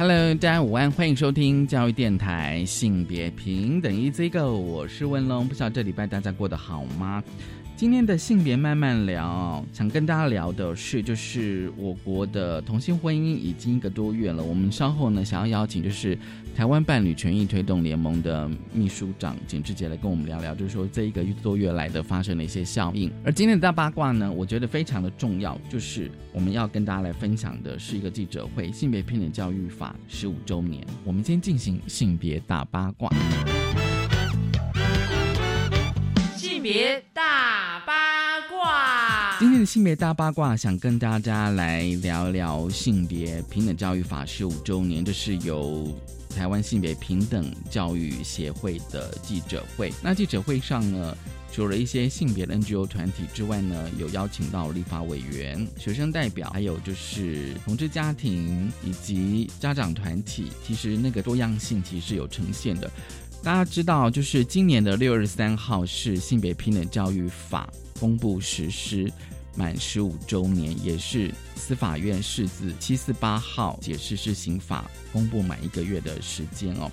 Hello，大家午安，欢迎收听教育电台性别平等 E Z Go，我是文龙。不晓得这礼拜大家过得好吗？今天的性别慢慢聊，想跟大家聊的是，就是我国的同性婚姻已经一个多月了。我们稍后呢，想要邀请就是台湾伴侣权益推动联盟的秘书长简志杰来跟我们聊聊，就是说这一个多月来的发生的一些效应。而今天的大八卦呢，我觉得非常的重要，就是我们要跟大家来分享的是一个记者会——性别平等教育法十五周年。我们先进行性别大八卦。性别大，性别大八卦，想跟大家来聊聊性别平等教育法十五周年，这是由台湾性别平等教育协会的记者会。那记者会上呢，除了一些性别的 NGO 团体之外呢，有邀请到立法委员、学生代表，还有就是同志家庭以及家长团体。其实那个多样性其实有呈现的。大家知道，就是今年的六月三号是性别平等教育法公布实施满十五周年，也是司法院释字七四八号解释是刑法公布满一个月的时间哦。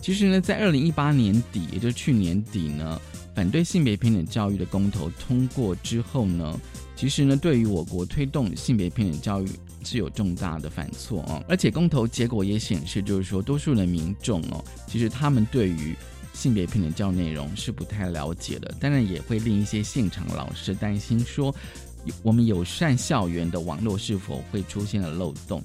其实呢，在二零一八年底，也就是去年底呢，反对性别平等教育的公投通过之后呢，其实呢，对于我国推动性别平等教育。是有重大的犯错哦，而且公投结果也显示，就是说多数的民众哦，其实他们对于性别平等教育内容是不太了解的，当然也会令一些现场老师担心说，我们友善校园的网络是否会出现了漏洞。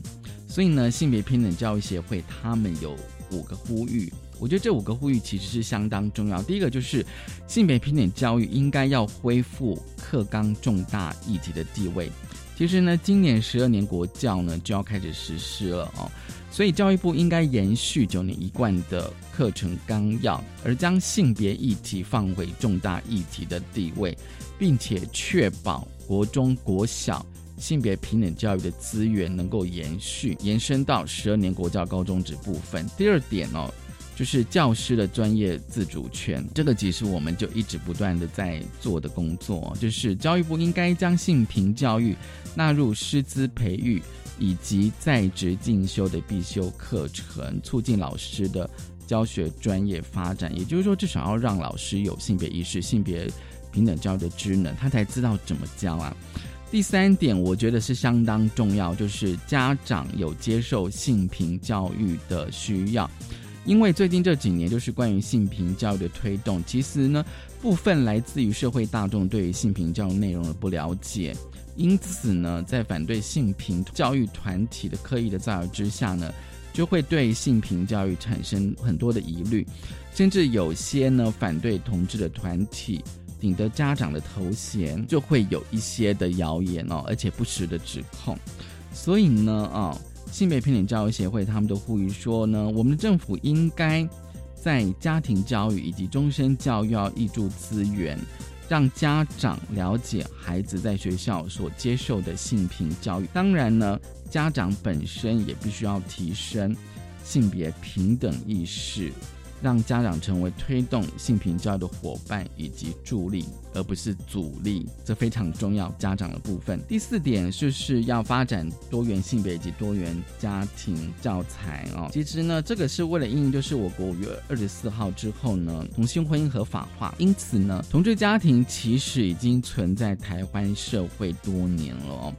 所以呢，性别平等教育协会他们有五个呼吁，我觉得这五个呼吁其实是相当重要。第一个就是性别平等教育应该要恢复课纲重大议题的地位。其实呢，今年十二年国教呢就要开始实施了哦，所以教育部应该延续九年一贯的课程纲要，而将性别议题放回重大议题的地位，并且确保国中国小性别平等教育的资源能够延续延伸到十二年国教高中职部分。第二点哦。就是教师的专业自主权，这个其实我们就一直不断的在做的工作，就是教育部应该将性平教育纳入师资培育以及在职进修的必修课程，促进老师的教学专业发展。也就是说，至少要让老师有性别意识、性别平等教育的职能，他才知道怎么教啊。第三点，我觉得是相当重要，就是家长有接受性平教育的需要。因为最近这几年，就是关于性平教育的推动，其实呢，部分来自于社会大众对于性平教育内容的不了解，因此呢，在反对性平教育团体的刻意的造谣之下呢，就会对性平教育产生很多的疑虑，甚至有些呢反对同志的团体顶着家长的头衔，就会有一些的谣言哦，而且不实的指控，所以呢，啊。性别平等教育协会，他们都呼吁说呢，我们的政府应该在家庭教育以及终身教育要挹注资源，让家长了解孩子在学校所接受的性平教育。当然呢，家长本身也必须要提升性别平等意识。让家长成为推动性平教育的伙伴以及助力，而不是阻力，这非常重要。家长的部分，第四点就是要发展多元性别以及多元家庭教材哦。其实呢，这个是为了应，就是我国五月二十四号之后呢，同性婚姻合法化，因此呢，同志家庭其实已经存在台湾社会多年了哦。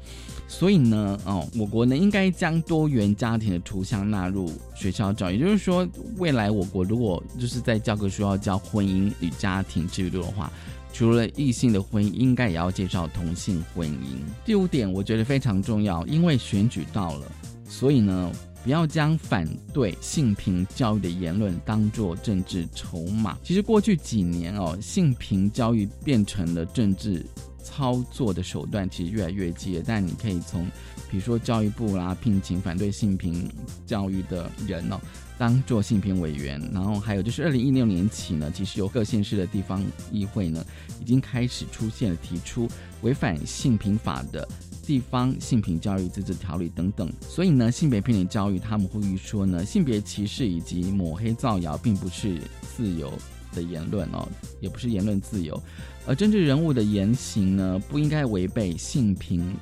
所以呢，哦，我国呢应该将多元家庭的图像纳入学校教育，也就是说，未来我国如果就是在教科书要教婚姻与家庭制度的话，除了异性的婚姻，应该也要介绍同性婚姻。第五点，我觉得非常重要，因为选举到了，所以呢，不要将反对性平教育的言论当作政治筹码。其实过去几年哦，性平教育变成了政治。操作的手段其实越来越激烈，但你可以从比如说教育部啦聘请反对性平教育的人哦。当做性平委员，然后还有就是二零一六年起呢，其实有各县市的地方议会呢，已经开始出现了提出违反性平法的地方性平教育自治条例等等。所以呢，性别平等教育他们呼吁说呢，性别歧视以及抹黑造谣并不是自由的言论哦，也不是言论自由，而政治人物的言行呢，不应该违背性平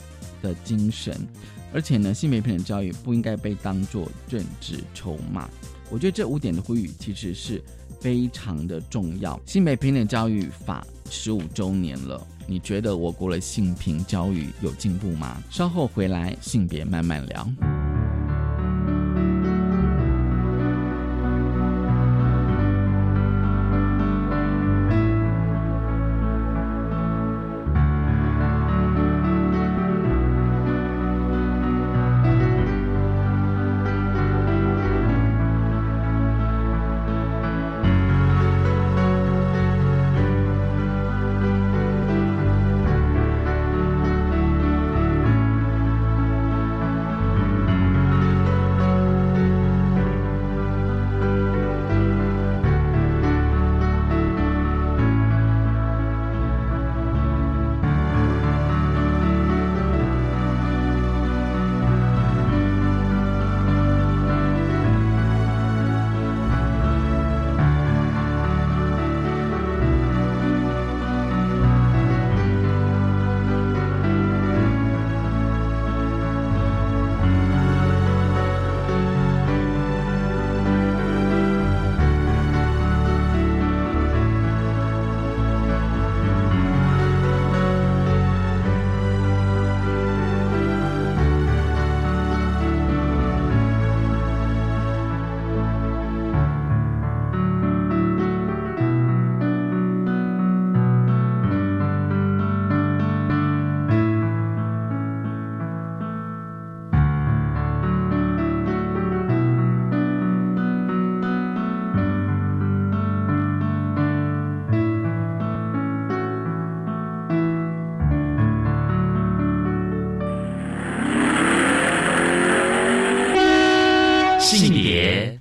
的精神。而且呢，性别平等教育不应该被当作政治筹码。我觉得这五点的呼吁其实是非常的重要。性别平等教育法十五周年了，你觉得我国的性平教育有进步吗？稍后回来，性别慢慢聊。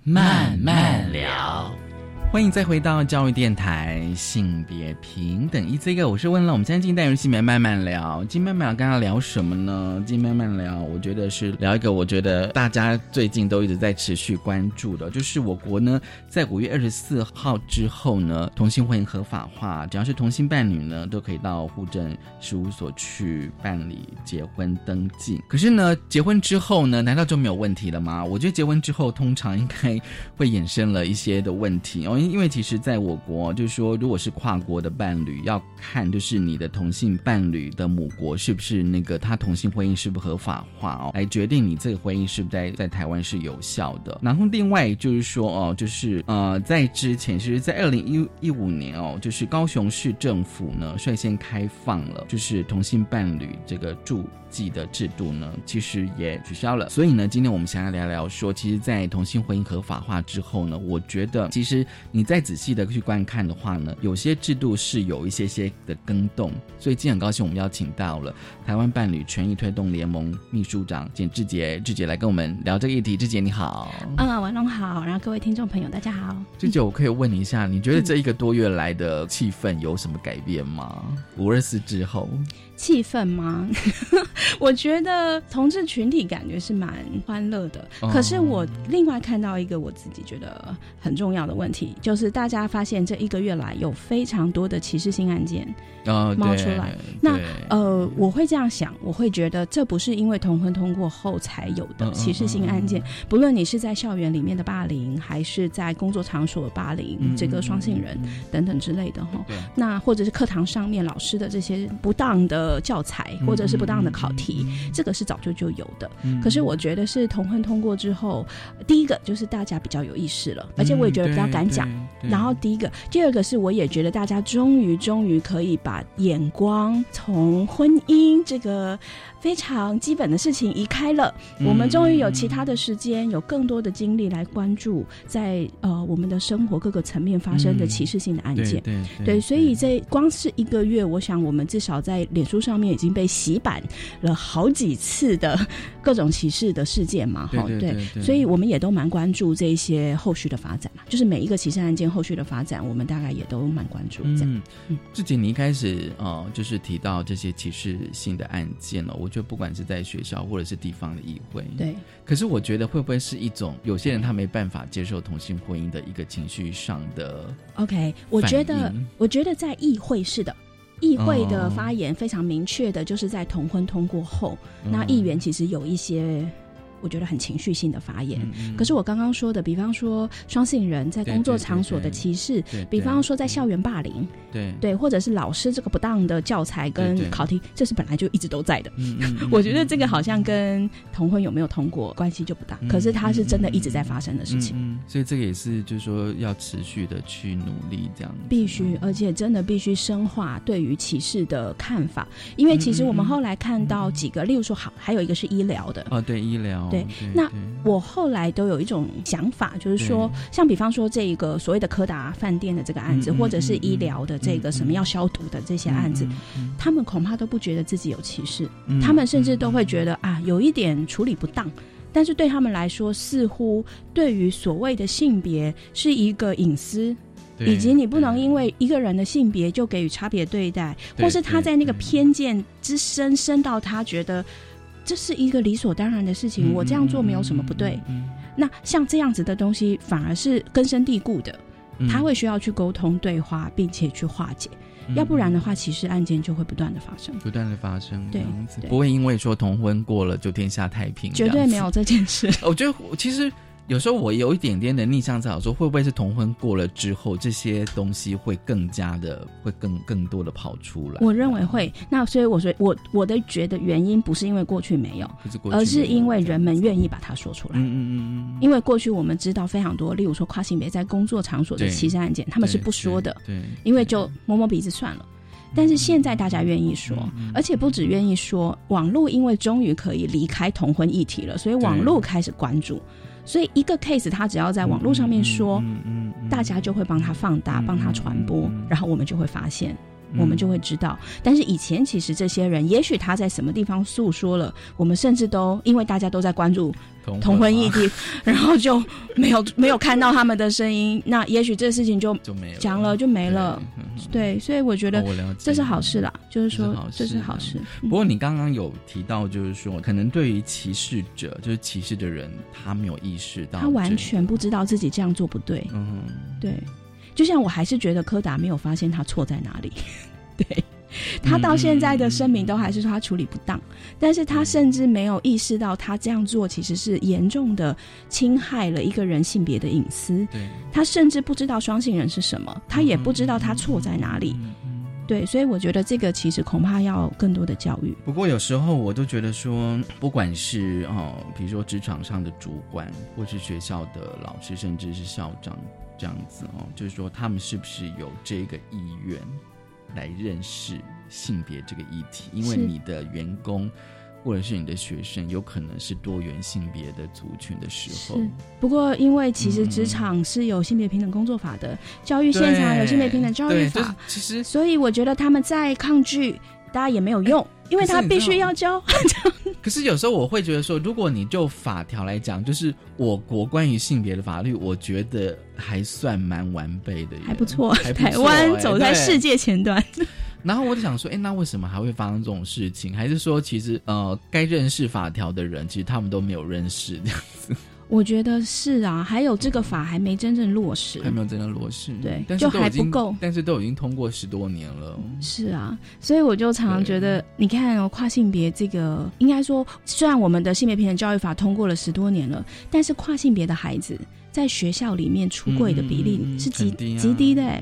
Man. 欢迎再回到教育电台，性别平等一这个，我是问了，我们现在进单元性别慢慢聊，今天慢慢聊，跟他聊什么呢？今天慢慢聊，我觉得是聊一个，我觉得大家最近都一直在持续关注的，就是我国呢，在五月二十四号之后呢，同性婚姻合法化，只要是同性伴侣呢，都可以到户政事务所去办理结婚登记。可是呢，结婚之后呢，难道就没有问题了吗？我觉得结婚之后，通常应该会衍生了一些的问题哦。因为其实，在我国，就是说，如果是跨国的伴侣，要看就是你的同性伴侣的母国是不是那个他同性婚姻是不合法化哦，来决定你这个婚姻是不是在在台湾是有效的。然后另外就是说哦，就是呃，在之前，其实，在二零一一五年哦，就是高雄市政府呢率先开放了，就是同性伴侣这个住。记的制度呢，其实也取消了。所以呢，今天我们想要聊聊说，其实，在同性婚姻合法化之后呢，我觉得其实你再仔细的去观看的话呢，有些制度是有一些些的更动。所以今天很高兴我们邀请到了台湾伴侣权益推动联盟秘书长简志杰，志杰来跟我们聊这个议题。志杰你好，嗯，王龙好，然后各位听众朋友大家好。志杰，我可以问你一下，你觉得这一个多月来的气氛有什么改变吗？五二四之后。气氛吗？我觉得同志群体感觉是蛮欢乐的。可是我另外看到一个我自己觉得很重要的问题，就是大家发现这一个月来有非常多的歧视性案件冒出来。那呃，我会这样想，我会觉得这不是因为同婚通过后才有的歧视性案件。不论你是在校园里面的霸凌，还是在工作场所霸凌这个双性人等等之类的哈。那或者是课堂上面老师的这些不当的。呃，教材或者是不当的考题，这个是早就就有的。可是我觉得是同婚通过之后，第一个就是大家比较有意识了，而且我也觉得比较敢讲，然后第一个，第二个是我也觉得大家终于终于可以把眼光从婚姻这个。非常基本的事情移开了，我们终于有其他的时间，有更多的精力来关注在呃我们的生活各个层面发生的歧视性的案件。对对，所以这光是一个月，我想我们至少在脸书上面已经被洗版了好几次的各种歧视的事件嘛。哈，对，所以我们也都蛮关注这些后续的发展嘛。就是每一个歧视案件后续的发展，我们大概也都蛮关注。嗯嗯，志杰，你一开始呃就是提到这些歧视性的案件了，我。觉得不管是在学校或者是地方的议会，对。可是我觉得会不会是一种有些人他没办法接受同性婚姻的一个情绪上的？OK，我觉得我觉得在议会是的，议会的发言非常明确的，就是在同婚通过后，那议员其实有一些。我觉得很情绪性的发言，可是我刚刚说的，比方说双性人在工作场所的歧视，比方说在校园霸凌，对对，或者是老师这个不当的教材跟考题，这是本来就一直都在的。我觉得这个好像跟同婚有没有通过关系就不大，可是它是真的一直在发生的事情。所以这个也是就是说要持续的去努力这样。必须，而且真的必须深化对于歧视的看法，因为其实我们后来看到几个，例如说好，还有一个是医疗的。哦，对医疗。对，那我后来都有一种想法，就是说，像比方说这一个所谓的柯达饭店的这个案子，或者是医疗的这个什么要消毒的这些案子，他们恐怕都不觉得自己有歧视，他们甚至都会觉得啊，有一点处理不当。但是对他们来说，似乎对于所谓的性别是一个隐私，以及你不能因为一个人的性别就给予差别对待，或是他在那个偏见之深深到他觉得。这是一个理所当然的事情，我这样做没有什么不对。那像这样子的东西，反而是根深蒂固的，他会需要去沟通对话，并且去化解。要不然的话，其实案件就会不断的发生，不断的发生。对，不会因为说同婚过了就天下太平，绝对没有这件事。我觉得其实。有时候我有一点点的逆向思考，说会不会是同婚过了之后，这些东西会更加的，会更更多的跑出来？我认为会。那所以我说，我我的觉得原因不是因为过去没有，而是因为人们愿意把它说出来。嗯嗯嗯因为过去我们知道非常多，例如说跨性别在工作场所的歧视案件，他们是不说的。对。因为就摸摸鼻子算了。但是现在大家愿意说，而且不止愿意说，网络因为终于可以离开同婚议题了，所以网络开始关注。所以一个 case，他只要在网络上面说，大家就会帮他放大、帮他传播，然后我们就会发现，我们就会知道。但是以前其实这些人，也许他在什么地方诉说了，我们甚至都因为大家都在关注。同婚议题，然后就没有没有看到他们的声音，那也许这事情就就没讲了就没了。对，所以我觉得这是好事啦，就是说这是好事。不过你刚刚有提到，就是说可能对于歧视者，就是歧视的人，他没有意识到，他完全不知道自己这样做不对。嗯，对。就像我还是觉得柯达没有发现他错在哪里。对。他到现在的声明都还是说他处理不当，但是他甚至没有意识到他这样做其实是严重的侵害了一个人性别的隐私。对，他甚至不知道双性人是什么，他也不知道他错在哪里。对，所以我觉得这个其实恐怕要更多的教育。不过有时候我都觉得说，不管是哦，比如说职场上的主管，或是学校的老师，甚至是校长这样子哦，就是说他们是不是有这个意愿？来认识性别这个议题，因为你的员工或者是你的学生有可能是多元性别的族群的时候。不过，因为其实职场是有性别平等工作法的，教育现场有性别平等教育法，其实所以我觉得他们在抗拒，大家也没有用，因为他必须要教。可是有时候我会觉得说，如果你就法条来讲，就是我国关于性别的法律，我觉得还算蛮完备的，还不错。台湾走在世界前端。然后我就想说，哎，那为什么还会发生这种事情？还是说，其实呃，该认识法条的人，其实他们都没有认识这样子？我觉得是啊，还有这个法还没真正落实，还没有真正落实，对，但就还不够，但是都已经通过十多年了。是啊，所以我就常常觉得，你看跨性别这个，应该说，虽然我们的性别平等教育法通过了十多年了，但是跨性别的孩子。在学校里面出柜的比例是极极低的。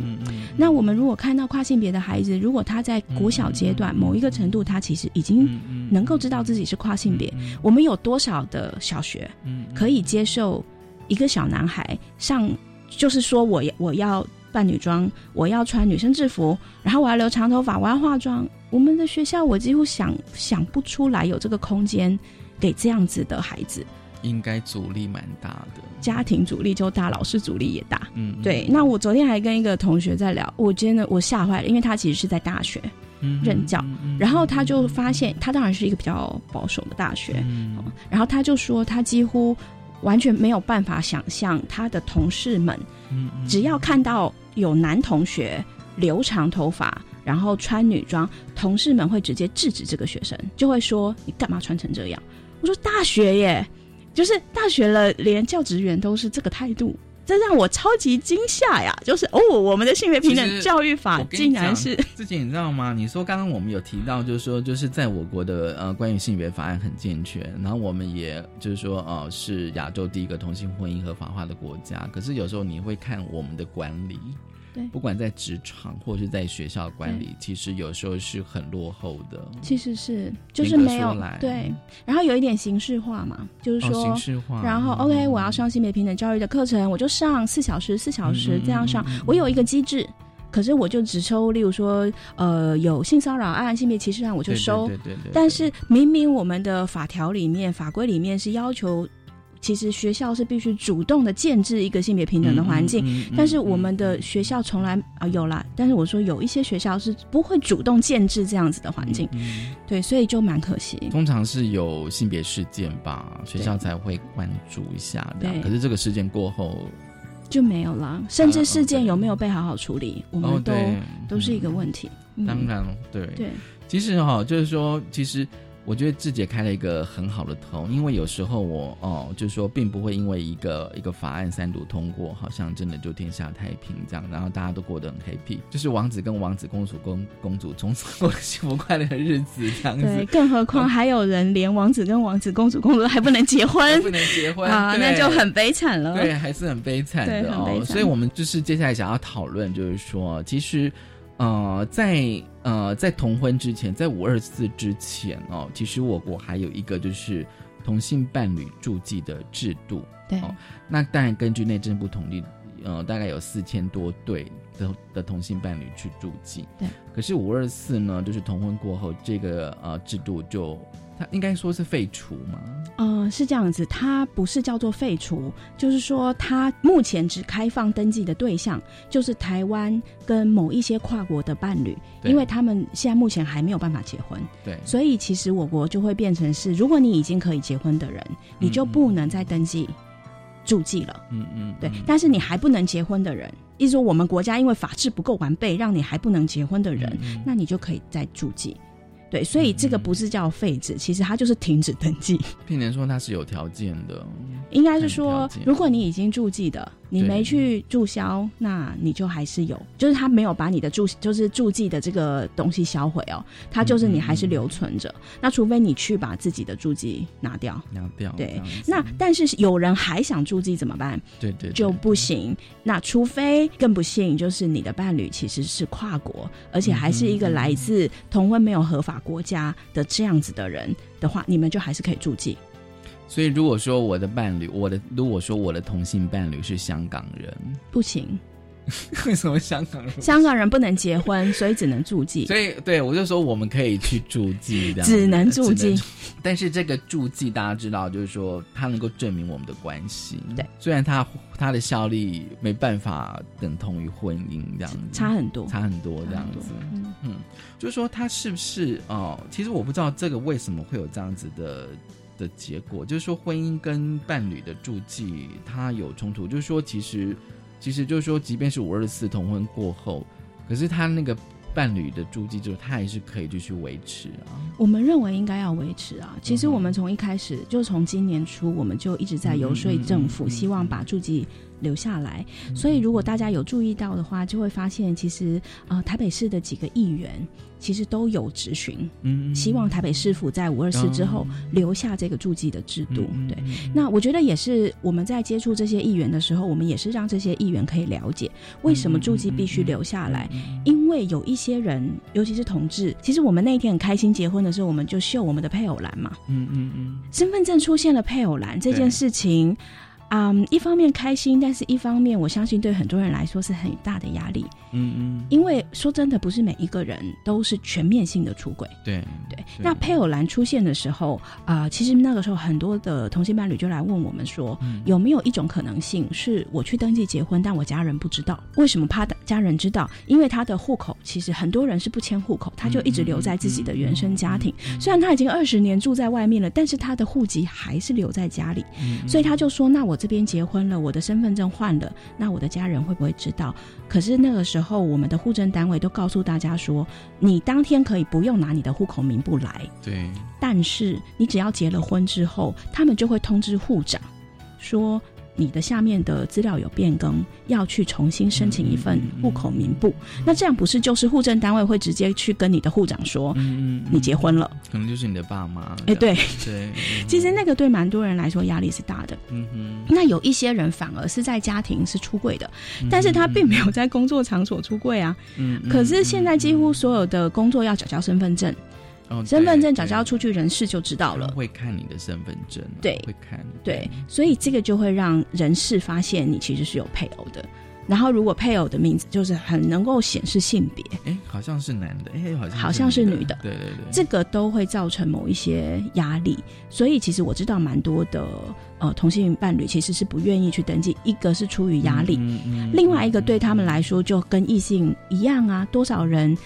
那我们如果看到跨性别的孩子，如果他在国小阶段某一个程度，他其实已经能够知道自己是跨性别，我们有多少的小学可以接受一个小男孩上就是说我我要扮女装，我要穿女生制服，然后我要留长头发，我要化妆。我们的学校我几乎想想不出来有这个空间给这样子的孩子。应该阻力蛮大的，家庭阻力就大，老师阻力也大。嗯，对。那我昨天还跟一个同学在聊，我真的我吓坏了，因为他其实是在大学任教，然后他就发现，他当然是一个比较保守的大学，然后他就说，他几乎完全没有办法想象他的同事们，只要看到有男同学留长头发，然后穿女装，同事们会直接制止这个学生，就会说你干嘛穿成这样？我说大学耶。就是大学了，连教职员都是这个态度，这让我超级惊吓呀！就是哦，我们的性别平等教育法竟然是自己，你知道吗？你说刚刚我们有提到，就是说，就是在我国的呃关于性别法案很健全，然后我们也就是说，呃，是亚洲第一个同性婚姻合法化的国家。可是有时候你会看我们的管理。不管在职场或是在学校管理，其实有时候是很落后的。其实是就是没有对，然后有一点形式化嘛，就是说形式化。然后 OK，我要上性别平等教育的课程，我就上四小时，四小时这样上。我有一个机制，可是我就只收，例如说呃有性骚扰案、性别歧视案，我就收。对对对。但是明明我们的法条里面、法规里面是要求。其实学校是必须主动的建制一个性别平等的环境，但是我们的学校从来啊有啦，但是我说有一些学校是不会主动建制这样子的环境，对，所以就蛮可惜。通常是有性别事件吧，学校才会关注一下，对。可是这个事件过后就没有了，甚至事件有没有被好好处理，我们都都是一个问题。当然，对对，其实哈，就是说，其实。我觉得志姐开了一个很好的头，因为有时候我哦，就是说，并不会因为一个一个法案三读通过，好像真的就天下太平这样，然后大家都过得很 happy，就是王子跟王子、公主公公主从此过幸福快乐的日子这样子。对，更何况还有人连王子跟王子、公主、公主还不能结婚，不能结婚啊，那就很悲惨了。对，还是很悲惨的哦。所以我们就是接下来想要讨论，就是说，其实。呃，在呃，在同婚之前，在五二四之前哦，其实我国还有一个就是同性伴侣住记的制度。对，那当然根据内政部统计，呃，大概有四千多对的的同性伴侣去注记。对，可是五二四呢，就是同婚过后，这个呃制度就。它应该说是废除吗？呃，是这样子，它不是叫做废除，就是说它目前只开放登记的对象就是台湾跟某一些跨国的伴侣，因为他们现在目前还没有办法结婚，对，所以其实我国就会变成是，如果你已经可以结婚的人，你就不能再登记注记了，嗯嗯，对，但是你还不能结婚的人，意思说我们国家因为法制不够完备，让你还不能结婚的人，那你就可以再注记。对，所以这个不是叫废止，其实它就是停止登记。并且说它是有条件的，应该是说，如果你已经注记的。你没去注销，那你就还是有，就是他没有把你的注，就是注记的这个东西销毁哦，他就是你还是留存着。那除非你去把自己的注记拿掉，拿掉。对，那但是有人还想注记怎么办？对对，就不行。那除非更不幸，就是你的伴侣其实是跨国，而且还是一个来自同婚没有合法国家的这样子的人的话，你们就还是可以注记。所以，如果说我的伴侣，我的如果说我的同性伴侣是香港人，不行。为什么香港人？香港人不能结婚，所以只能住记。所以，对我就说我们可以去住记，这样只能住记。但是这个住记，大家知道，就是说它能够证明我们的关系。对，虽然它它的效力没办法等同于婚姻这样子，差很多，差很多这样子。嗯嗯，就是说它是不是哦？其实我不知道这个为什么会有这样子的。的结果就是说，婚姻跟伴侣的住记它有冲突。就是说，其实，其实就是说，即便是五二四同婚过后，可是他那个伴侣的住记，就是他还是可以继续维持啊。我们认为应该要维持啊。其实我们从一开始，就从今年初，我们就一直在游说政府，希望把住记。留下来，所以如果大家有注意到的话，就会发现其实呃台北市的几个议员其实都有质询，嗯，希望台北市府在五二四之后留下这个注记的制度。对，那我觉得也是我们在接触这些议员的时候，我们也是让这些议员可以了解为什么注记必须留下来，因为有一些人，尤其是同志，其实我们那一天很开心结婚的时候，我们就秀我们的配偶栏嘛，嗯嗯嗯，身份证出现了配偶栏这件事情。啊、一方面开心，但是一方面我相信对很多人来说是很大的压力，嗯嗯，因为说真的，不是每一个人都是全面性的出轨。对对，那配偶栏出现的时候，啊、其实那个时候很多的同性伴侣就来问我们说，嗯有没有一种可能性是我去登记结婚，但我家人不知道？为什么怕家人知道？因为他的户口其实很多人是不迁户口，他就一直留在自己的原生家庭。虽然他已经二十年住在外面了，但是他的户籍还是留在家里。所以他就说：“那我这边结婚了，我的身份证换了，那我的家人会不会知道？”可是那个时候，我们的户政单位都告诉大家说：“你当天可以不用拿你的户口名簿来，对，但是你只要结了婚之后，他们就会通知户长说。”你的下面的资料有变更，要去重新申请一份户口名簿。那这样不是就是户政单位会直接去跟你的户长说，嗯你结婚了？可能就是你的爸妈。哎，对对，其实那个对蛮多人来说压力是大的。嗯哼，那有一些人反而是在家庭是出柜的，但是他并没有在工作场所出柜啊。嗯，可是现在几乎所有的工作要缴交身份证，哦身份证对缴交出去，人事就知道了。会看你的身份证，对会看，对，所以这个就会让人事发现你其实是有配偶的。然后，如果配偶的名字就是很能够显示性别，哎，好像是男的，哎，好像好像是女的对对对，这个都会造成某一些压力。所以，其实我知道蛮多的呃同性伴侣其实是不愿意去登记，一个是出于压力，嗯嗯另外一个对他们来说就跟异性一样啊，多少人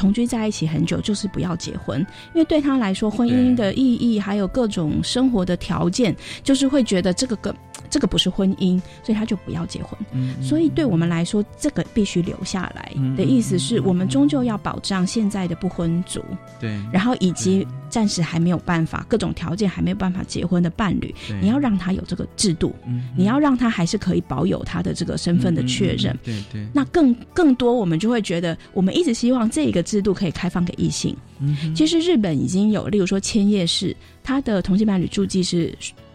同居在一起很久，就是不要结婚，因为对他来说，婚姻的意义还有各种生活的条件，就是会觉得这个个这个不是婚姻，所以他就不要结婚。嗯所以对我们来说，这个必须留下来嗯的意思是我们终究要保障现在的不婚族，对，然后以及暂时还没有办法、各种条件还没有办法结婚的伴侣，你要让他有这个制度，嗯你要让他还是可以保有他的这个身份的确认。，对对，那更更多，我们就会觉得，我们一直希望这个制度可以开放给异性。嗯其实日本已经有，例如说千叶市，他的同性伴侣住记是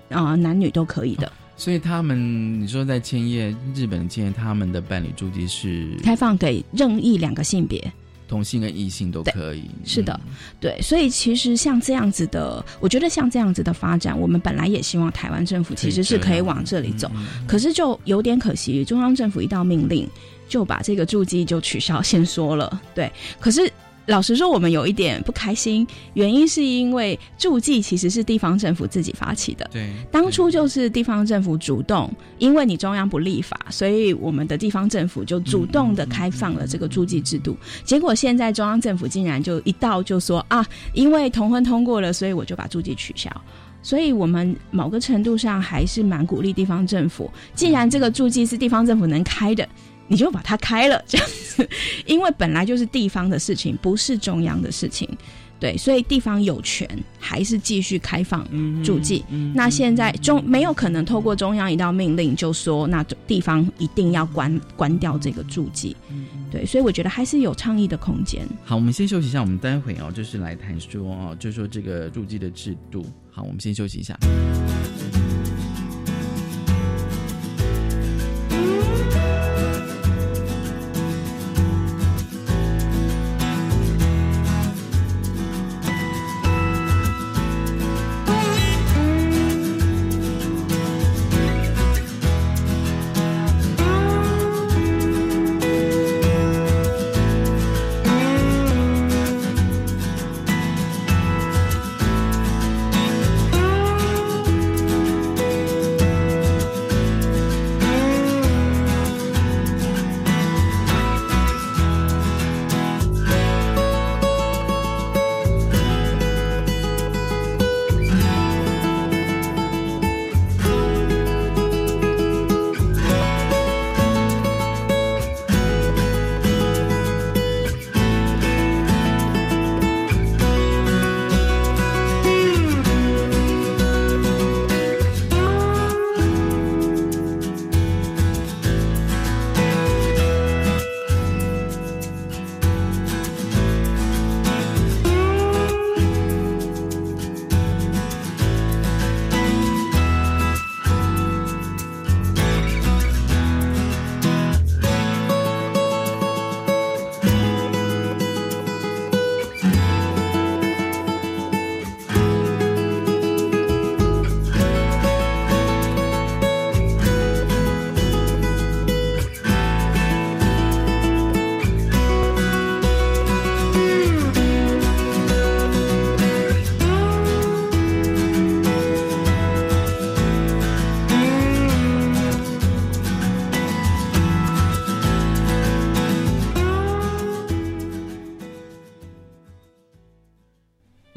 啊、呃男女都可以的，所以他们，你说在千叶，日本千叶，他们的伴侣注记是开放给任意两个性别。同性跟异性都可以，是的嗯，对，所以其实像这样子的，我觉得像这样子的发展，我们本来也希望台湾政府其实是可以往这里走，嗯可是就有点可惜，中央政府一道命令就把这个注记就取消先说了，对，可是。老实说，我们有一点不开心，原因是因为注记其实是地方政府自己发起的，对，当初就是地方政府主动，因为你中央不立法，所以我们的地方政府就主动的开放了这个注记制度。结果现在中央政府竟然就一到就说啊，因为同婚通过了，所以我就把注记取消。所以我们某个程度上还是蛮鼓励地方政府，既然这个注记是地方政府能开的。你就把它开了，这样子，因为本来就是地方的事情，不是中央的事情，对，所以地方有权还是继续开放注记。那现在中没有可能透过中央一道命令就说，那地方一定要关关掉这个注记。对，所以我觉得还是有倡议的空间。好，我们先休息一下，我们待会哦，就是来谈说哦，就说这个注记的制度。好，我们先休息一下。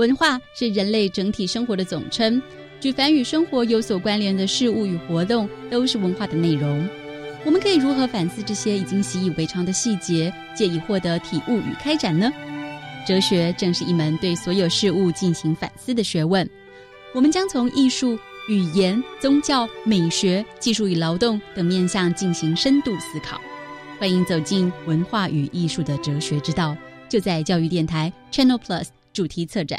文化是人类整体生活的总称，举凡与生活有所关联的事物与活动，都是文化的内容。我们可以如何反思这些已经习以为常的细节，借以获得体悟与开展呢？哲学正是一门对所有事物进行反思的学问。我们将从艺术、语言、宗教、美学、技术与劳动等面向进行深度思考。欢迎走进文化与艺术的哲学之道，就在教育电台 Channel Plus 主题策展。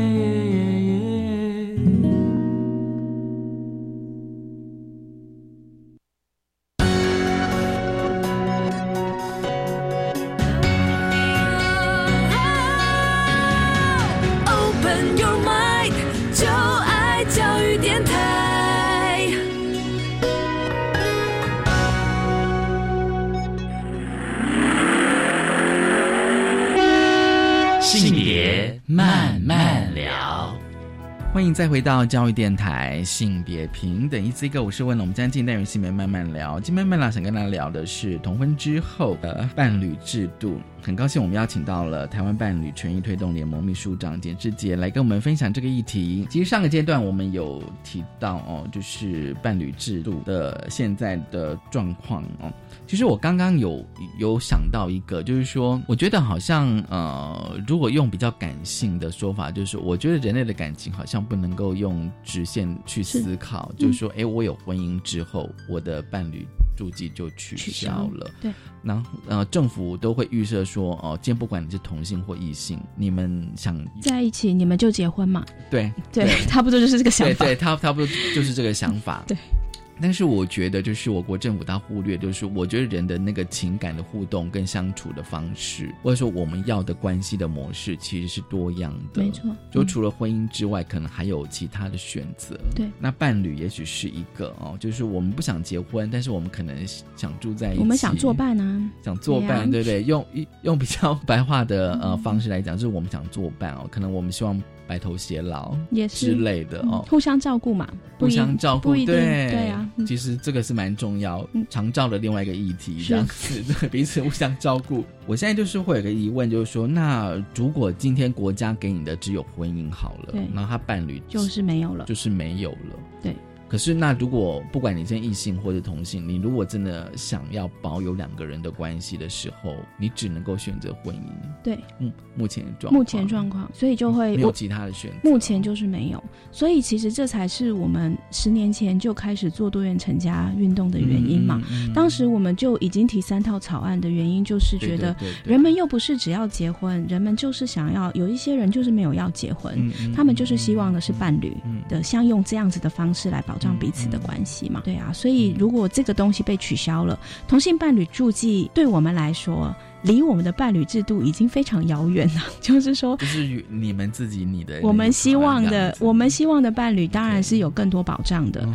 欢迎再回到教育电台性别平等一次一个，我是问了我们今天进单元性别慢慢聊，今天慢慢想跟大家聊的是同婚之后的伴侣制度。很高兴我们邀请到了台湾伴侣权益推动联盟秘书长简志杰来跟我们分享这个议题。其实上个阶段我们有提到哦，就是伴侣制度的现在的状况哦。其实我刚刚有有想到一个，就是说，我觉得好像呃，如果用比较感性的说法，就是我觉得人类的感情好像不能够用直线去思考，就是说，哎，我有婚姻之后，我的伴侣住记就取消了，对，然后呃，政府都会预设说，哦，今天不管你是同性或异性，你们想在一起，你们就结婚嘛？对对，差不多就是这个想法，对对，差 差不多就是这个想法，对。但是我觉得，就是我国政府它忽略，就是我觉得人的那个情感的互动跟相处的方式，或者说我们要的关系的模式，其实是多样的。没错，就除了婚姻之外，可能还有其他的选择。对，那伴侣也许是一个哦，就是我们不想结婚，但是我们可能想住在一起，我们想作伴啊，想作伴，对不对？用用比较白话的呃方式来讲，就是我们想作伴哦，可能我们希望。白头偕老也是。之类的哦，互相照顾嘛，互相照顾，对。对啊。其实这个是蛮重要，长照的另外一个议题，这样子 对彼此互相照顾。我现在就是会有个疑问，就是说，那如果今天国家给你的只有婚姻好了，然后他伴侣就是没有了，就是没有了，对。可是，那如果不管你是异性或者同性，你如果真的想要保有两个人的关系的时候，你只能够选择婚姻。对，嗯，目前状目前状况，所以就会没有其他的选择。目前就是没有，所以其实这才是我们十年前就开始做多元成家运动的原因嘛。当时我们就已经提三套草案的原因，就是觉得人们又不是只要结婚，人们就是想要有一些人就是没有要结婚，他们就是希望的是伴侣的像用这样子的方式来保。让彼此的关系嘛，对啊，所以如果这个东西被取消了，同性伴侣助记对我们来说，离我们的伴侣制度已经非常遥远了。就是说，就是你们自己你的，我们希望的，我们希望的伴侣当然是有更多保障的，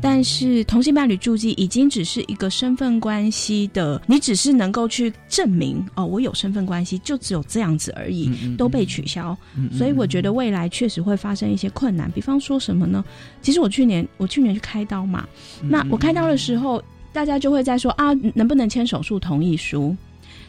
但是同性伴侣住记已经只是一个身份关系的，你只是能够去证明哦，我有身份关系，就只有这样子而已，都被取消。所以我觉得未来确实会发生一些困难，比方说什么呢？其实我去年我去年去开刀嘛，那我开刀的时候。大家就会在说啊，能不能签手术同意书？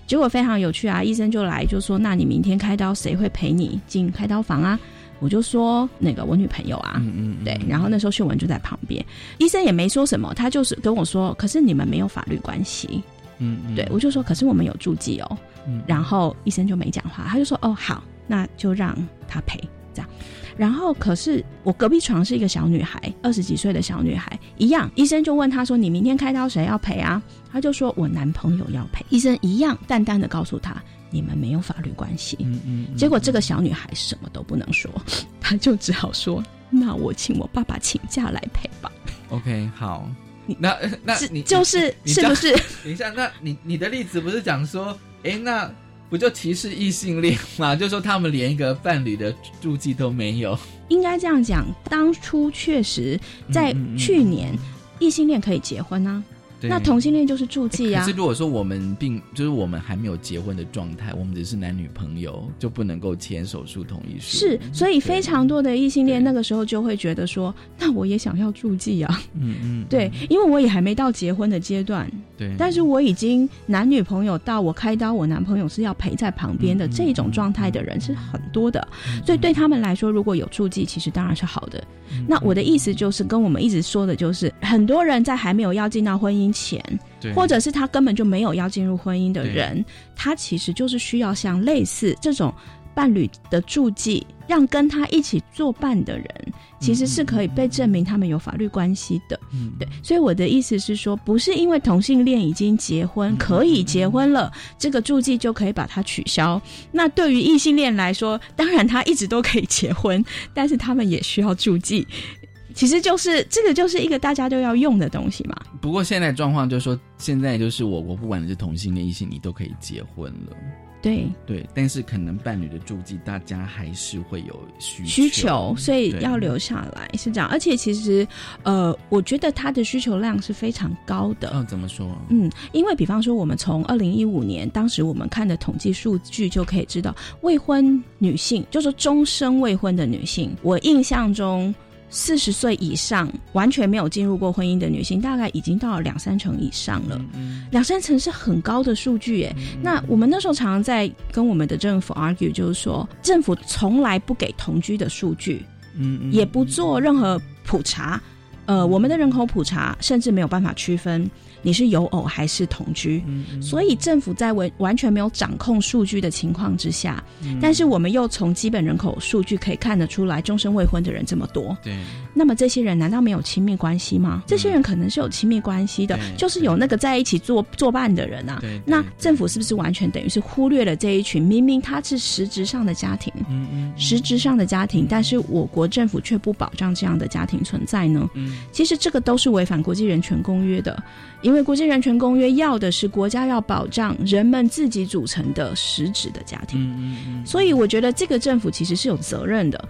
结果非常有趣啊，医生就来就说，那你明天开刀谁会陪你进开刀房啊？我就说那个我女朋友啊，嗯嗯，对，然后那时候秀文就在旁边，医生也没说什么，他就是跟我说，可是你们没有法律关系，嗯嗯，对我就说，可是我们有住记哦，嗯。然后医生就没讲话，他就说哦好，那就让他陪。这样。然后可是我隔壁床是一个小女孩，二十几岁的小女孩，一样，医生就问她说：“你明天开刀谁要赔啊？”她就说：“我男朋友要赔。”医生一样淡淡的告诉她：“你们没有法律关系。”嗯嗯，结果这个小女孩什么都不能说，她就只好说：“那我请我爸爸请假来陪吧。OK，好，那那是你就是你是不是？等一下，那你你的例子不是讲说，哎，那不就歧视异性恋吗？就说他们连一个伴侣的注记都没有。应该这样讲，当初确实在嗯嗯嗯去年，异性恋可以结婚啊，对那同性恋就是助记啊可是。如果说我们并就是我们还没有结婚的状态，我们只是男女朋友，就不能够签手术同意书。是，所以非常多的异性恋那个时候就会觉得说，那我也想要助记啊，嗯嗯，对，因为我也还没到结婚的阶段，对，但是我已经男女朋友到我开刀，我男朋友是要陪在旁边嗯的这种状态的人是很多的，所以对他们来说，如果有助记，其实当然是好的。嗯。那我的意思就是跟我们一直说的，就是很多人在还没有要进到婚姻前，对或者是他根本就没有要进入婚姻的人，他其实就是需要像类似这种伴侣的助记，让跟他一起作伴的人，其实是可以被证明他们有法律关系的。嗯对，所以我的意思是说，不是因为同性恋已经结婚可以结婚了，这个助记就可以把它取消。那对于异性恋来说，当然他一直都可以结婚，但是他们也需要助记。其实就是这个，就是一个大家都要用的东西嘛。不过现在状况就是说，现在就是我我不管你是同性恋异性，你都可以结婚了。对对，但是可能伴侣的注记，大家还是会有需需求，所以要留下来是这样。而且其实，呃，我觉得他的需求量是非常高的。嗯，怎么说？嗯，因为比方说，我们从二零一五年当时我们看的统计数据就可以知道，未婚女性，就是终身未婚的女性，我印象中。四十岁以上完全没有进入过婚姻的女性，大概已经到了两三成以上了。两三成是很高的数据耶。那我们那时候常常在跟我们的政府 argue，就是说政府从来不给同居的数据，嗯嗯也不做任何普查。呃，我们的人口普查甚至没有办法区分你是有偶还是同居，嗯所以政府在完完全没有掌控数据的情况之下，嗯但是我们又从基本人口数据可以看得出来，终身未婚的人这么多，对，那么这些人难道没有亲密关系吗？这些人可能是有亲密关系的，就是有那个在一起作作伴的人啊。那政府是不是完全等于是忽略了这一群明明他是实质上的家庭，实质上的家庭，但是我国政府却不保障这样的家庭存在呢？嗯其实这个都是违反国际人权公约的，因为国际人权公约要的是国家要保障人们自己组成的实质的家庭。嗯嗯所以我觉得这个政府其实是有责任的。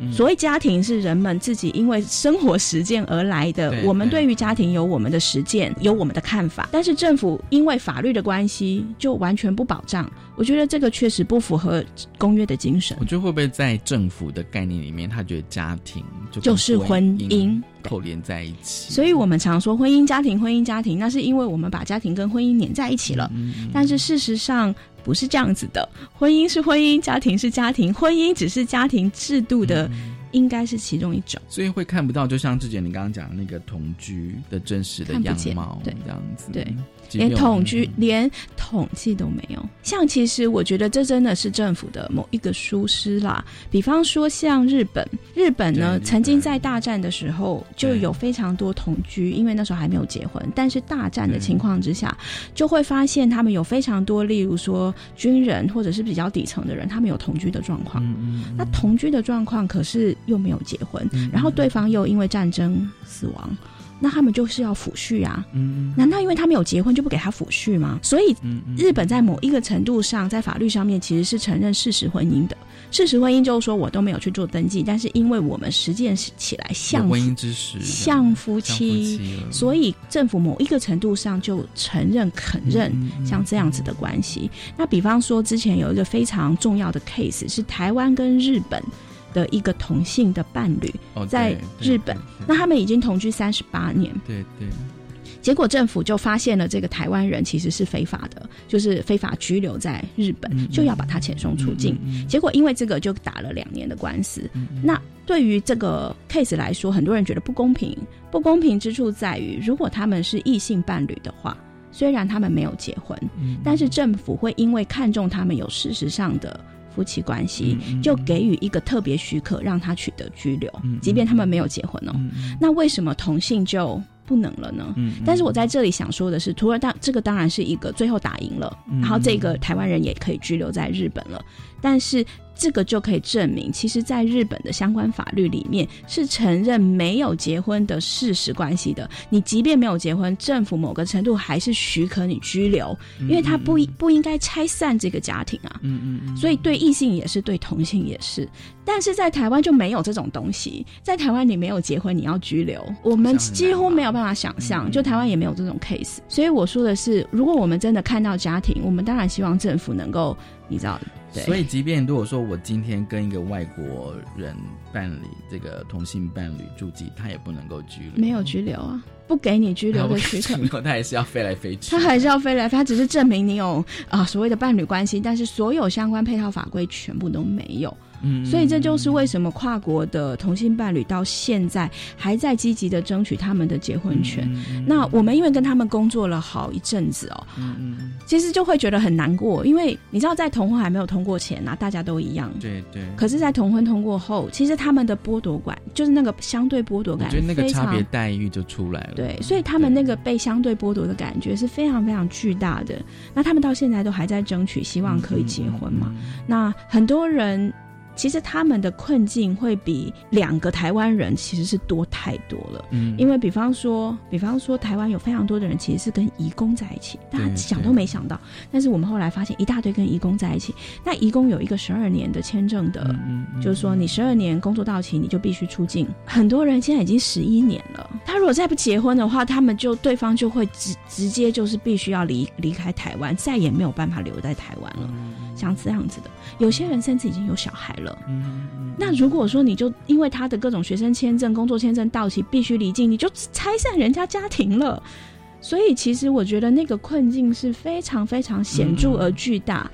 嗯。所谓家庭是人们自己因为生活实践而来的，我们对。于家庭有我们的实践，有我们的看法，但是政府因为法律的关系就完全不保障，我觉得这个确实不符合公约的精神。我。觉得会不会在政府的概念里面，他觉得家庭就就是婚姻扣连在一起，所以我们常说婚姻家庭，婚姻家庭，那是因为我们把家庭跟婚姻连在一起了。嗯。但是事实上不是这样子的，婚姻是婚姻，家庭是家庭，婚姻只是家庭制度的，应该是其中一种。所以会看不到，就像志杰你刚刚讲的那个同居的真实的样貌，对这样子，对，连统计连统计都没有。像其实我觉得这真的是政府的某一个疏失啦。比方说像日本，日本呢曾经在大战的时候就有非常多同居，因为那时候还没有结婚。但是大战的情况之下，就会发现他们有非常多，例如说军人或者是比较底层的人，他们有同居的状况。嗯那同居的状况可是又没有结婚，然后对方又因为战争死亡。那他们就是要抚恤啊，嗯难道因为他没有结婚就不给他抚恤吗？所以嗯日本在某一个程度上，在法律上面其实是承认事实婚姻的。事实婚姻就是说我都没有去做登记，但是因为我们实践起来像婚姻之实，像夫妻所以政府某一个程度上就承认、肯认嗯像这样子的关系。那比方说，之前有一个非常重要的 case 是台湾跟日本的一个同性的伴侣哦，在日本，那他们已经同居三十八年。对对，结果政府就发现了这个台湾人其实是非法的，就是非法拘留在日本，就要把他遣送出境。结果因为这个就打了两年的官司。那对于这个 case 来说，很多人觉得不公平。不公平之处在于，如果他们是异性伴侣的话，虽然他们没有结婚，但是政府会因为看中他们有事实上的夫妻关系，就给予一个特别许可，让他取得居留，即便他们没有结婚哦。那为什么同性就？不能了呢。嗯，但是我在这里想说的是，除了当这个当然是一个最后打赢了，然后这个台湾人也可以居留在日本了，但是。这个就可以证明，其实，在日本的相关法律里面是承认没有结婚的事实关系的。你即便没有结婚，政府某个程度还是许可你居留，因为他不不应该拆散这个家庭啊。嗯嗯嗯。所以对异性也是，对同性也是。但是在台湾就没有这种东西，在台湾你没有结婚，你要拘留，我们几乎没有办法想象，就台湾也没有这种 case。所以我说的是，如果我们真的看到家庭，我们当然希望政府能够，你知道。所以，即便如果说我今天跟一个外国人办理这个同性伴侣住记，他也不能够拘留，没有拘留啊，不给你拘留的许可，他还是要飞来飞去，他还是要飞来飞，他只是证明你有啊所谓的伴侣关系，但是所有相关配套法规全部都没有。嗯，所以这就是为什么跨国的同性伴侣到现在还在积极的争取他们的结婚权。那我们因为跟他们工作了好一阵子哦，嗯嗯，其实就会觉得很难过，因为你知道，在同婚还没有通过前啊，大家都一样，对对。可是，在同婚通过后，其实他们的剥夺感，就是那个相对剥夺感，我觉得那个差别待遇就出来了。对，所以他们那个被相对剥夺的感觉是非常非常巨大的。那他们到现在都还在争取，希望可以结婚嘛？那很多人。其实他们的困境会比两个台湾人其实是多太多了。嗯，因为比方说，比方说台湾有非常多的人其实是跟移工在一起，大家想都没想到。但是我们后来发现一大堆跟移工在一起。那移工有一个十二年的签证的，就是说你十二年工作到期你就必须出境。很多人现在已经十一年了，他如果再不结婚的话，他们就对方就会直直接就是必须要离离开台湾，再也没有办法留在台湾了。像这样子的，有些人甚至已经有小孩了。嗯，那如果说你就因为他的各种学生签证、工作签证到期必须离境，你就拆散人家家庭了。所以其实我觉得那个困境是非常非常显著而巨大。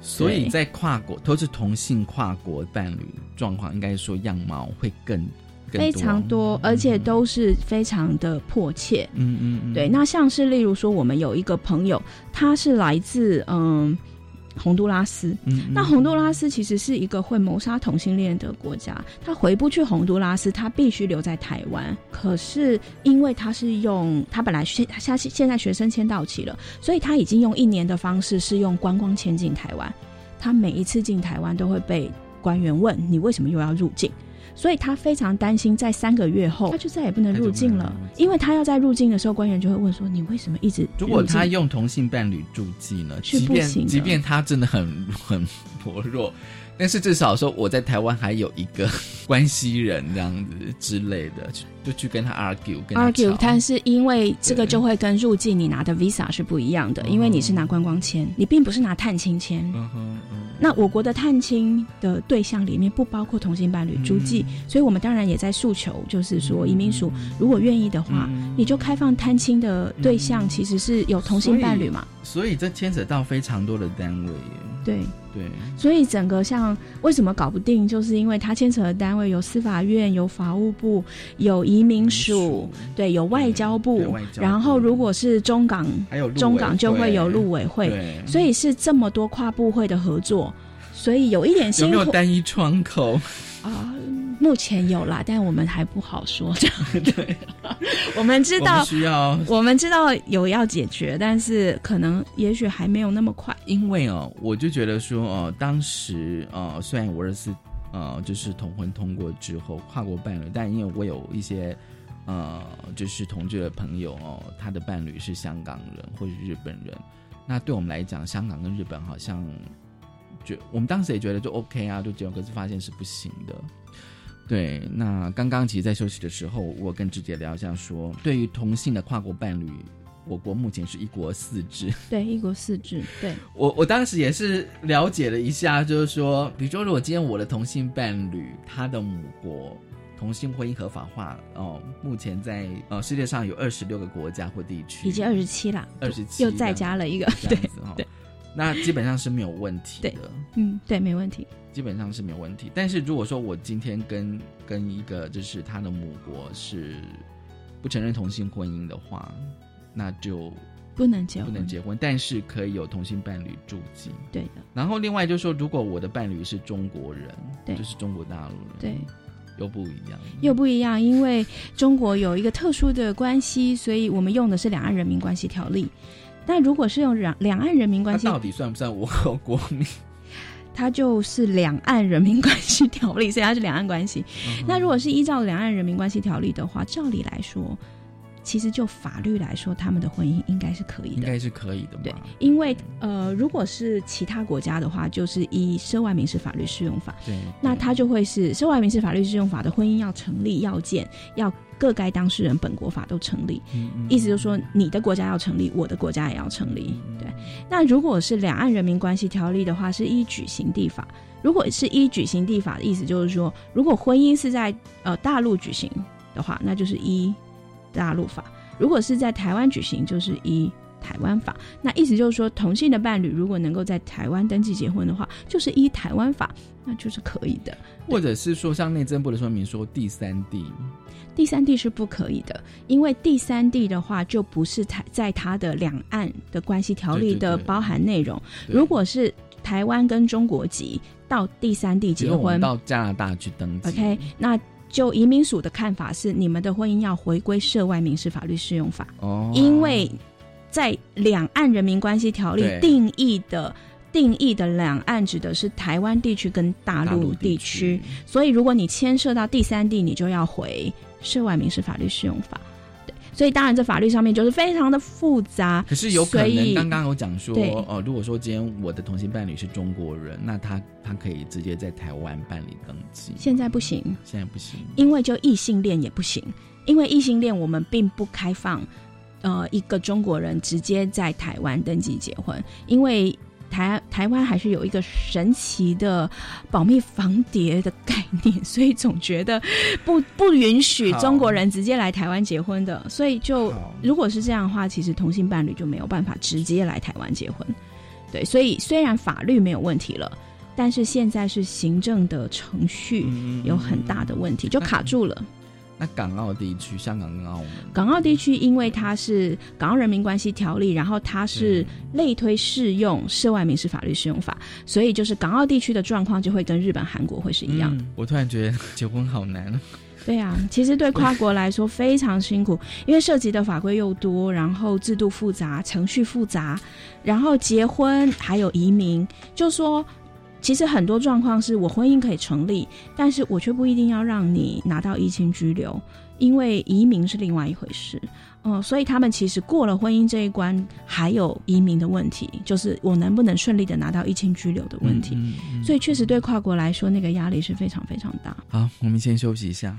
所以在跨国都是同性跨国伴侣状况，应该说样貌会更非常多，而且都是非常的迫切。嗯嗯，对。那像是例如说，我们有一个朋友，他是来自嗯。洪都拉斯，那洪都拉斯其实是一个会谋杀同性恋的国家。他回不去洪都拉斯，他必须留在台湾。可是因为他是用他本来现他现在学生签到期了，所以他已经用一年的方式是用观光签进台湾。他每一次进台湾都会被官员问你为什么又要入境。所以他非常担心，在三个月后他就再也不能入境了，因为他要在入境的时候，官员就会问说：“你为什么一直？”如果他用同性伴侣助记呢？是不行即便他真的很 很薄弱。但是至少说我在台湾还有一个 关系人这样子之类的，就去跟他 argue，跟 argue。但是因为这个就会跟入境你拿的 visa 是不一样的，因为你是拿观光签，你并不是拿探亲签。嗯哼嗯。那我国的探亲的对象里面不包括同性伴侣租记，所以我们当然也在诉求，就是说移民署如果愿意的话，你就开放探亲的对象其实是有同性伴侣嘛。所以这牵扯到非常多的单位。对。对，所以整个像为什么搞不定，就是因为它牵扯的单位有司法院、有法务部、有移民署，对，有外交部，然后如果是中港，还有中港就会有陆委会，所以是这么多跨部会的合作，所以有一点辛苦。有没有单一窗口？啊？目前有啦，但我们还不好说。这样 对，我们知道需要，我们知道有要解决，但是可能也许还没有那么快。因为哦，我就觉得说哦，当时呃，虽然我儿子呃就是同婚通过之后跨国伴侣，但因为我有一些呃就是同居的朋友哦，他的伴侣是香港人或者日本人，那对我们来讲，香港跟日本好像觉我们当时也觉得就 OK 啊，就结果可是发现是不行的。对，那刚刚其实，在休息的时候，我跟志杰聊一下，说对于同性的跨国伴侣，我国目前是一国四制。对，一国四制。对，我我当时也是了解了一下，就是说，比如说，如果今天我的同性伴侣他的母国同性婚姻合法化哦，目前在呃世界上有二十六个国家或地区，已经二十七了，二十七又再加了一个，这样子哈、对，那基本上是没有问题的，嗯，对，没问题，基本上是没有问题。但是如果说我今天跟跟一个就是他的母国是不承认同性婚姻的话，那就不能结婚，不能结婚，但是可以有同性伴侣住进。对的。然后另外就是说，如果我的伴侣是中国人，对，就是中国大陆人，对，又不一样，又不一样，因为中国有一个特殊的关系，所以我们用的是《两岸人民关系条例》。但如果是用两两岸人民关系，到底算不算我国国民？它就是《两岸人民关系条例》，所以它是两岸关系。嗯、那如果是依照《两岸人民关系条例》的话，照理来说。其实就法律来说，他们的婚姻应该是可以的，应该是可以的。对，因为呃，如果是其他国家的话，就是依《涉外民事法律适用法》，对，那它就会是《涉外民事法律适用法》的婚姻要成立要件，要各该当事人本国法都成立。意思就是说，你的国家要成立，我的国家也要成立。对，那如果是《两岸人民关系条例》的话，是依举行地法。如果是依举行地法的意思，就是说，如果婚姻是在呃大陆举行的话，那就是依。大陆法，如果是在台湾举行，就是依台湾法。那意思就是说，同性的伴侣如果能够在台湾登记结婚的话，就是依台湾法，那就是可以的。或者是说，像内政部的说明说，第三地，第三地是不可以的，因为第三地的话就不是台在它的两岸的关系条例的包含内容。如果是台湾跟中国籍到第三地结婚，到加拿大去登记，OK，那。就移民署的看法是，你们的婚姻要回归涉外民事法律适用法，哦，因为在两岸人民关系条例定义的定义的两岸指的是台湾地区跟大陆地区，所以如果你牵涉到第三地，你就要回涉外民事法律适用法。所以当然，这法律上面就是非常的复杂。可是有可能，刚刚有讲说，哦、呃，如果说今天我的同性伴侣是中国人，那他他可以直接在台湾办理登记。现在不行，现在不行，因为就异性恋也不行，因为异性恋我们并不开放，呃，一个中国人直接在台湾登记结婚，因为。台台湾还是有一个神奇的保密防谍的概念，所以总觉得不 不允许中国人直接来台湾结婚的。所以就如果是这样的话，其实同性伴侣就没有办法直接来台湾结婚。对，所以虽然法律没有问题了，但是现在是行政的程序有很大的问题，就卡住了。那港澳地区，香港跟澳门，港澳地区因为它是《港澳人民关系条例》，然后它是类推适用《涉外民事法律适用法》，所以就是港澳地区的状况就会跟日本、韩国会是一样。嗯、我突然觉得 结婚好难。对啊，其实对跨国来说非常辛苦，因为涉及的法规又多，然后制度复杂、程序复杂，然后结婚还有移民，就说。其实很多状况是我婚姻可以成立，但是我却不一定要让你拿到疫情居留，因为移民是另外一回事。嗯，所以他们其实过了婚姻这一关，还有移民的问题，就是我能不能顺利的拿到疫情居留的问题。嗯嗯、所以确实对跨国来说，那个压力是非常非常大。好，我们先休息一下。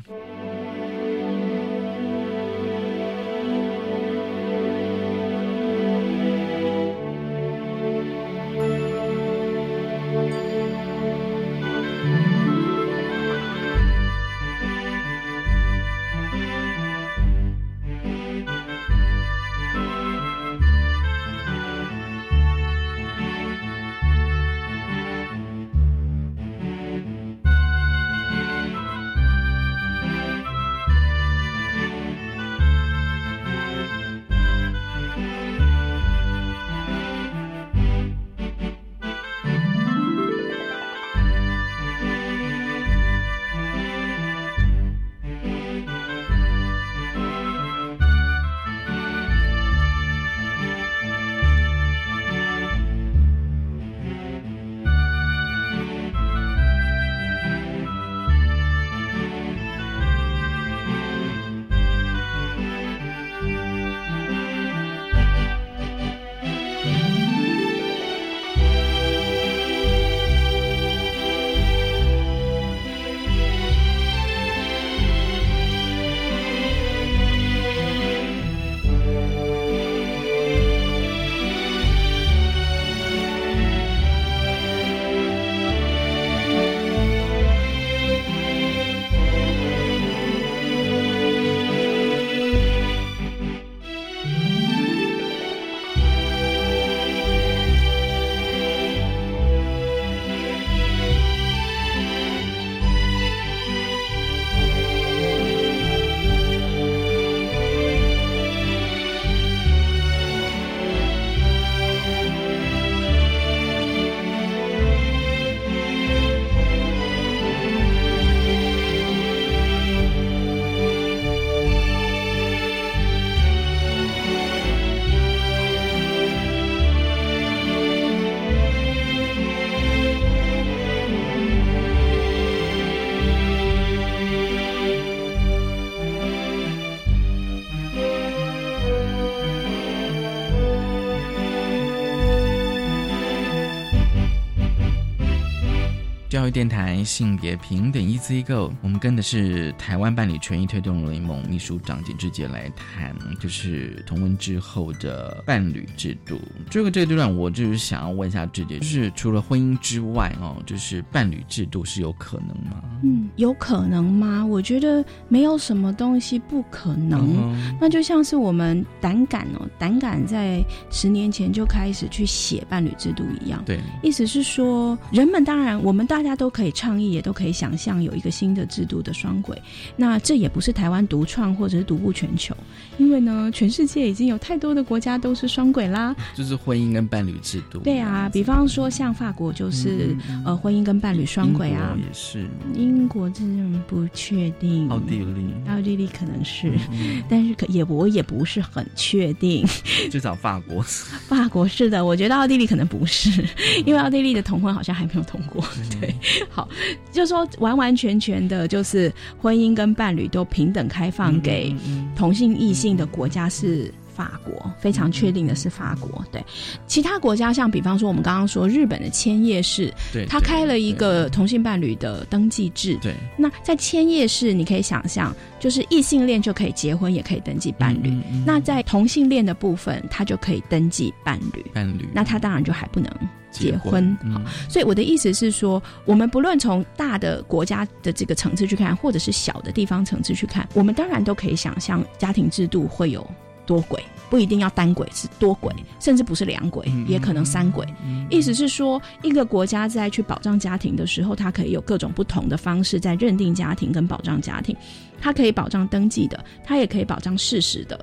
教育电台性别平等一次一 Go，我们跟的是台湾伴侣权益推动联盟秘书长简志杰来谈，就是同婚之后的伴侣制度。这个这个阶段，我就是想要问一下志杰，就是除了婚姻之外哦，就是伴侣制度是有可能吗？嗯，有可能吗？我觉得没有什么东西不可能。嗯那就像是我们胆敢哦，胆敢在十年前就开始去写伴侣制度一样。对，意思是说，人们当然，我们大家都可以倡议，也都可以想象有一个新的制度的双轨。那这也不是台湾独创或者是独步全球，因为呢，全世界已经有太多的国家都是双轨啦。就是婚姻跟伴侣制度。对啊，比方说像法国就是、呃婚姻跟伴侣双轨啊也是，英国这种不确定，奥地利，奥地利可能是，嗯 但是可也我也不是很确定。就找法国。法国是的，我觉得奥地利可能不是，因为奥地利的同婚好像还没有通过。对，好，就说完完全全的，就是婚姻跟伴侣都平等开放给同性异性的国家是。法国非常确定的是法国，对。其他国家像比方说我们刚刚说日本的千叶市，对它开了一个同性伴侣的登记制，对，那在千叶市你可以想象，就是异性恋就可以结婚，也可以登记伴侣，嗯那在同性恋的部分，他就可以登记伴侣，伴侣，那他当然就还不能结。婚。好，所以我的意思是说，我们不论从大的国家的这个层次去看，或者是小的地方层次去看，我们当然都可以想象家庭制度会有多轨，不一定要单轨，是多轨，甚至不是两轨，也可能三轨。意思是说，一个国家在去保障家庭的时候，它可以有各种不同的方式在认定家庭跟保障家庭。它可以保障登记的，它也可以保障事实的。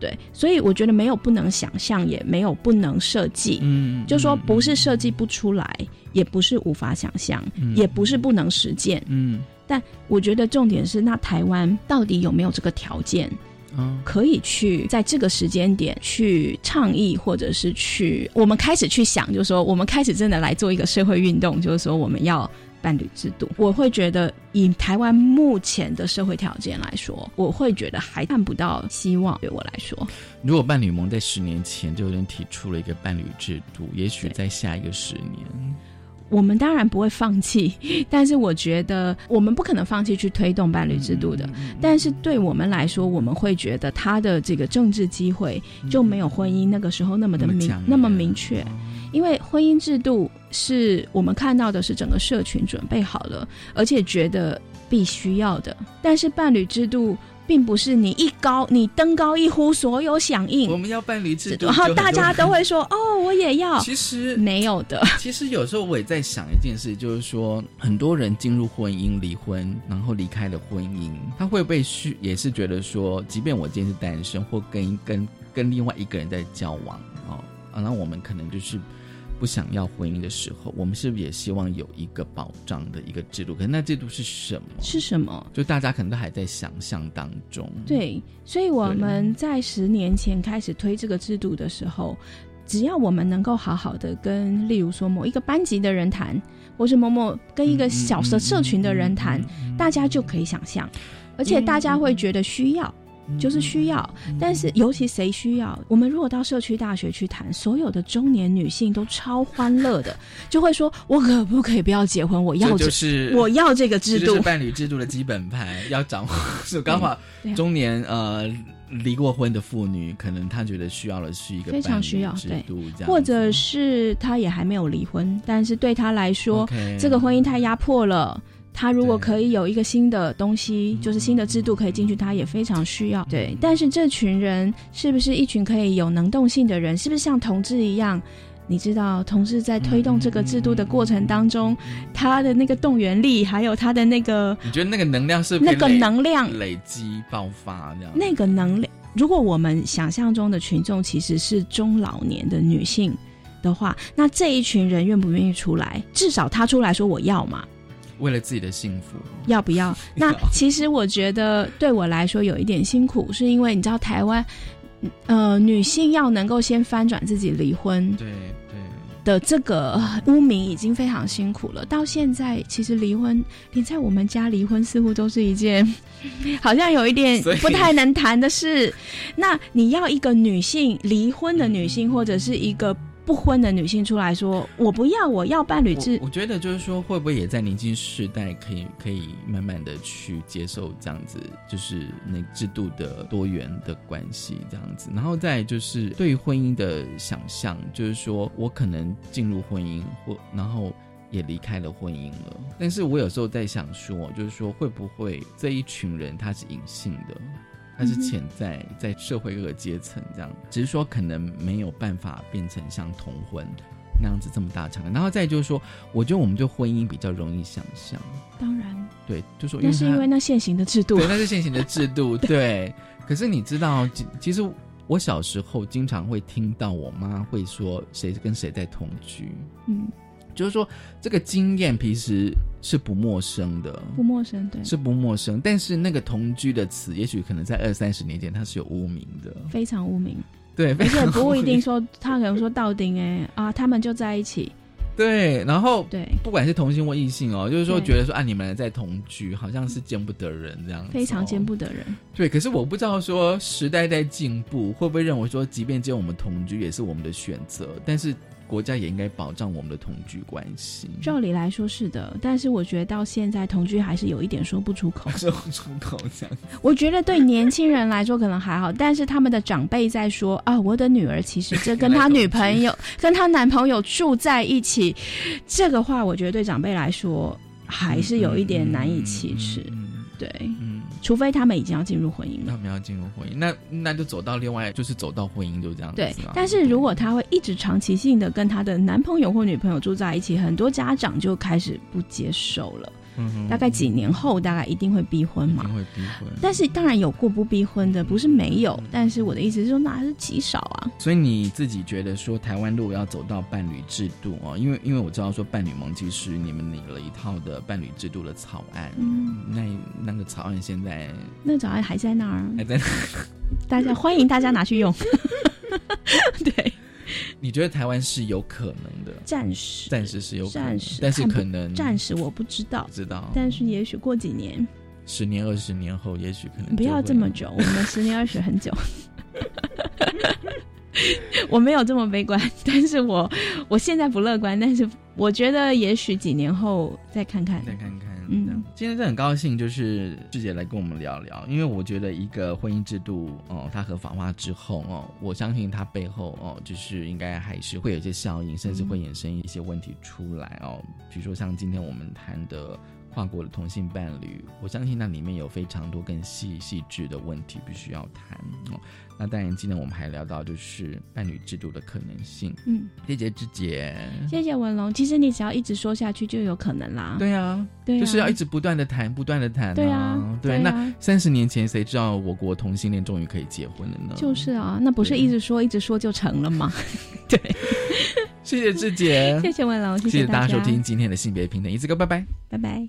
对，所以我觉得没有不能想象，也没有不能设计。嗯，就说不是设计不出来，也不是无法想象，嗯也不是不能实践。嗯，但我觉得重点是，那台湾到底有没有这个条件？嗯可以去在这个时间点去倡议，或者是去我们开始去想，就是说我们开始真的来做一个社会运动，就是说我们要伴侣制度。我会觉得以台湾目前的社会条件来说，我会觉得还看不到希望。对我来说，如果伴侣盟在十年前就有人提出了一个伴侣制度，也许在下一个十年，我们当然不会放弃，但是我觉得我们不可能放弃去推动伴侣制度的。但是对我们来说，我们会觉得他的这个政治机会就没有婚姻那个时候那么的明那么明确，因为婚姻制度是我们看到的是整个社群准备好了，而且觉得必须要的。但是伴侣制度。并不是你一高，你登高一呼，所有响应。我们要伴侣制度，然后大家都会说：“哦，我也要。”其实没有的。其实有时候我也在想一件事，就是说很多人进入婚姻、离婚，然后离开了婚姻，他会不会需也是觉得说，即便我今天是单身，或跟跟跟另外一个人在交往哦，啊，那我们可能就是。不想要婚姻的时候，我们是不是也希望有一个保障的一个制度？可是那制度是什么？是什么？就大家可能都还在想象当中。对，所以我们在十年前开始推这个制度的时候，只要我们能够好好的跟，例如说某一个班级的人谈，或是某某跟一个小社社群的人谈，大家就可以想象，而且大家会觉得需要。就是需要，但是尤其谁需要？我们如果到社区大学去谈，所有的中年女性都超欢乐的，就会说：“我可不可以不要结婚？我要这就是我要这个制度，是伴侣制度的基本盘，要掌握。是刚好中年呃离过婚的妇女，可能她觉得需要的是一个非常需要制度，这样或者是她也还没有离婚，但是对她来说这个婚姻太压迫了。他如果可以有一个新的东西，就是新的制度可以进去，他也非常需要。对，但是这群人是不是一群可以有能动性的人？是不是像同志一样？你知道，同志在推动这个制度的过程当中，他的那个动员力，还有他的那个，你觉得那个能量是那个能量累积爆发这样？那个能量，如果我们想象中的群众其实是中老年的女性的话，那这一群人愿不愿意出来？至少他出来说我要嘛。为了自己的幸福，要不要？那其实我觉得对我来说有一点辛苦，是因为你知道台湾，呃，女性要能够先翻转自己离婚，对对的这个污名已经非常辛苦了。到现在，其实离婚连在我们家离婚似乎都是一件 好像有一点不太能谈的事。那你要一个女性离婚的女性，或者是一个。不婚的女性出来说：“我不要，我要伴侣制。”我觉得就是说，会不会也在年轻世代可以可以慢慢的去接受这样子，就是那制度的多元的关系这样子，然后再就是对婚姻的想象，就是说我可能进入婚姻或然后也离开了婚姻了，但是我有时候在想说，就是说会不会这一群人他是隐性的？它是潜在在社会各个阶层这样，只是说可能没有办法变成像同婚那样子这么大场。然后再就是说，我觉得我们对婚姻比较容易想象。当然，对，就说那是因为那现行的制度，对，那是现行的制度，对。可是你知道，其实我小时候经常会听到我妈会说谁跟谁在同居，嗯。就是说，这个经验其实是不陌生的，不陌生，对，是不陌生。但是那个同居的词，也许可能在二三十年前它是有污名的，非常污名。对，而且不一定说 他可能说到丁哎啊，他们就在一起。对，然后对，不管是同性或异性哦，就是说觉得说啊，你们在同居，好像是见不得人这样，非常见不得人。对，可是我不知道说时代在进步，会不会认为说，即便只有我们同居，也是我们的选择，但是。国家也应该保障我们的同居关系。照理来说是的，但是我觉得到现在同居还是有一点说不出口。说不出口这样。我觉得对年轻人来说可能还好，但是他们的长辈在说啊，我的女儿其实这跟她女朋友、跟她男朋友住在一起，这个话我觉得对长辈来说还是有一点难以启齿。对。除非他们已经要进入婚姻了，他们要进入婚姻，那那就走到另外，就是走到婚姻就这样子。对，但是如果他会一直长期性的跟他的男朋友或女朋友住在一起，很多家长就开始不接受了。大概几年后，大概一定会逼婚嘛？一定会逼婚。但是当然有过不逼婚的，不是没有。但是我的意思是说，那还是极少啊。所以你自己觉得说，台湾如果要走到伴侣制度啊，因为因为我知道说，伴侣盟其实你们拟了一套的伴侣制度的草案。嗯，那那个草案现在那草案还在那儿，还在那。大家欢迎大家拿去用。对。你觉得台湾是有可能的？暂时，暂时是有，暂时，但是可能暂时我不知道，知道，但是也许过几年，十年、二十年后，也许可能不要这么久，我们十年、二十很久，我没有这么悲观，但是我我现在不乐观，但是我觉得也许几年后再看看，再看看。嗯，今天真的很高兴，就是志姐来跟我们聊聊，因为我觉得一个婚姻制度哦，它合法化之后哦，我相信它背后哦，就是应该还是会有一些效应，甚至会衍生一些问题出来哦，比如说像今天我们谈的。跨国的同性伴侣，我相信那里面有非常多更细细致的问题必须要谈哦。那当然，今天我们还聊到就是伴侣制度的可能性。嗯，谢谢志杰，谢谢文龙。其实你只要一直说下去，就有可能啦。对啊，对，就是要一直不断的谈，不断的谈。对啊，对。那三十年前，谁知道我国同性恋终于可以结婚了呢？就是啊，那不是一直说一直说就成了吗？对。谢谢志杰，谢谢文龙，谢谢大家收听今天的性别平等，一次哥，拜拜，拜拜。